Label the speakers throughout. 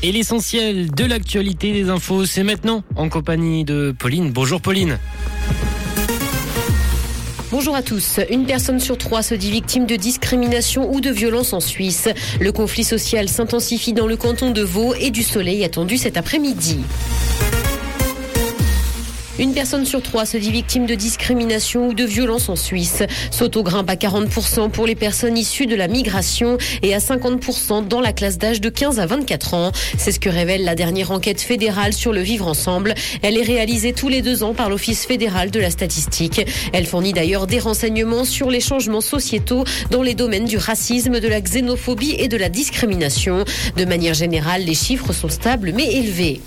Speaker 1: Et l'essentiel de l'actualité des infos, c'est maintenant en compagnie de Pauline. Bonjour Pauline.
Speaker 2: Bonjour à tous. Une personne sur trois se dit victime de discrimination ou de violence en Suisse. Le conflit social s'intensifie dans le canton de Vaud et du soleil attendu cet après-midi. Une personne sur trois se dit victime de discrimination ou de violence en Suisse. Sauto grimpe à 40% pour les personnes issues de la migration et à 50% dans la classe d'âge de 15 à 24 ans. C'est ce que révèle la dernière enquête fédérale sur le vivre ensemble. Elle est réalisée tous les deux ans par l'Office fédéral de la statistique. Elle fournit d'ailleurs des renseignements sur les changements sociétaux dans les domaines du racisme, de la xénophobie et de la discrimination. De manière générale, les chiffres sont stables mais élevés.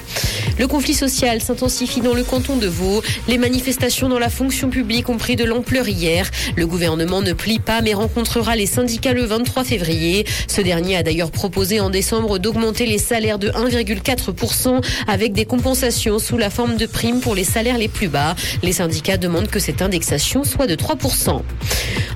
Speaker 2: Le conflit social s'intensifie dans le canton de Vaud. Les manifestations dans la fonction publique ont pris de l'ampleur hier. Le gouvernement ne plie pas mais rencontrera les syndicats le 23 février. Ce dernier a d'ailleurs proposé en décembre d'augmenter les salaires de 1,4% avec des compensations sous la forme de primes pour les salaires les plus bas. Les syndicats demandent que cette indexation soit de 3%.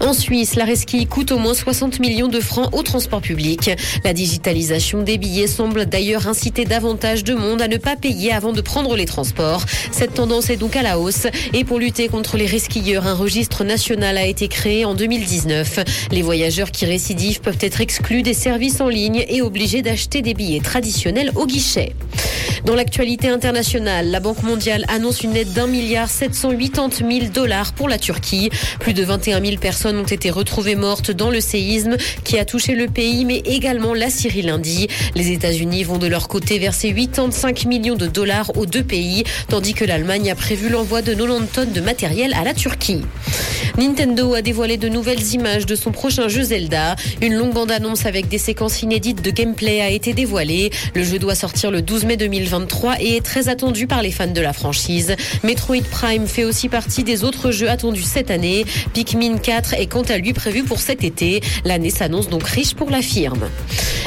Speaker 2: En Suisse, la resquille coûte au moins 60 millions de francs au transport public. La digitalisation des billets semble d'ailleurs inciter davantage de monde à ne pas payer avant de prendre les transports. Cette tendance est donc à la hausse et pour lutter contre les resquilleurs, un registre national a été créé en 2019. Les voyageurs qui récidivent peuvent être exclus des services en ligne et obligés d'acheter des billets traditionnels au guichet. Dans l'actualité internationale, la Banque mondiale annonce une aide d'un milliard 780 000 dollars pour la Turquie. Plus de 21 000 personnes ont été retrouvées mortes dans le séisme qui a touché le pays, mais également la Syrie lundi. Les États-Unis vont de leur côté verser 85 millions de dollars aux deux pays, tandis que l'Allemagne a prévu l'envoi de 90 tonnes de matériel à la Turquie. Nintendo a dévoilé de nouvelles images de son prochain jeu Zelda. Une longue bande-annonce avec des séquences inédites de gameplay a été dévoilée. Le jeu doit sortir le 12 mai 2023 et est très attendu par les fans de la franchise. Metroid Prime fait aussi partie des autres jeux attendus cette année. Pikmin 4 est quant à lui prévu pour cet été. L'année s'annonce donc riche pour la firme.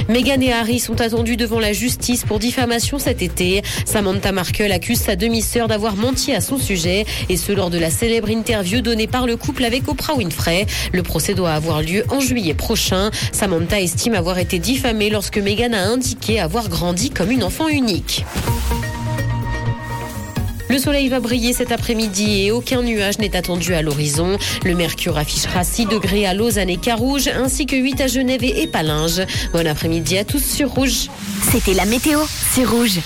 Speaker 2: Meghan et Harry sont attendus devant la justice pour diffamation cet été. Samantha Markle accuse sa demi-sœur d'avoir menti à son sujet et ce lors de la célèbre interview donnée par le couple avec Oprah Winfrey. Le procès doit avoir lieu en juillet prochain. Samantha estime avoir été diffamée lorsque Meghan a indiqué avoir grandi comme une enfant unique. Le soleil va briller cet après-midi et aucun nuage n'est attendu à l'horizon. Le mercure affichera 6 degrés à Lausanne et Carouge, ainsi que 8 à Genève et Épalinges. Bon après-midi à tous sur Rouge.
Speaker 3: C'était la météo, c'est Rouge.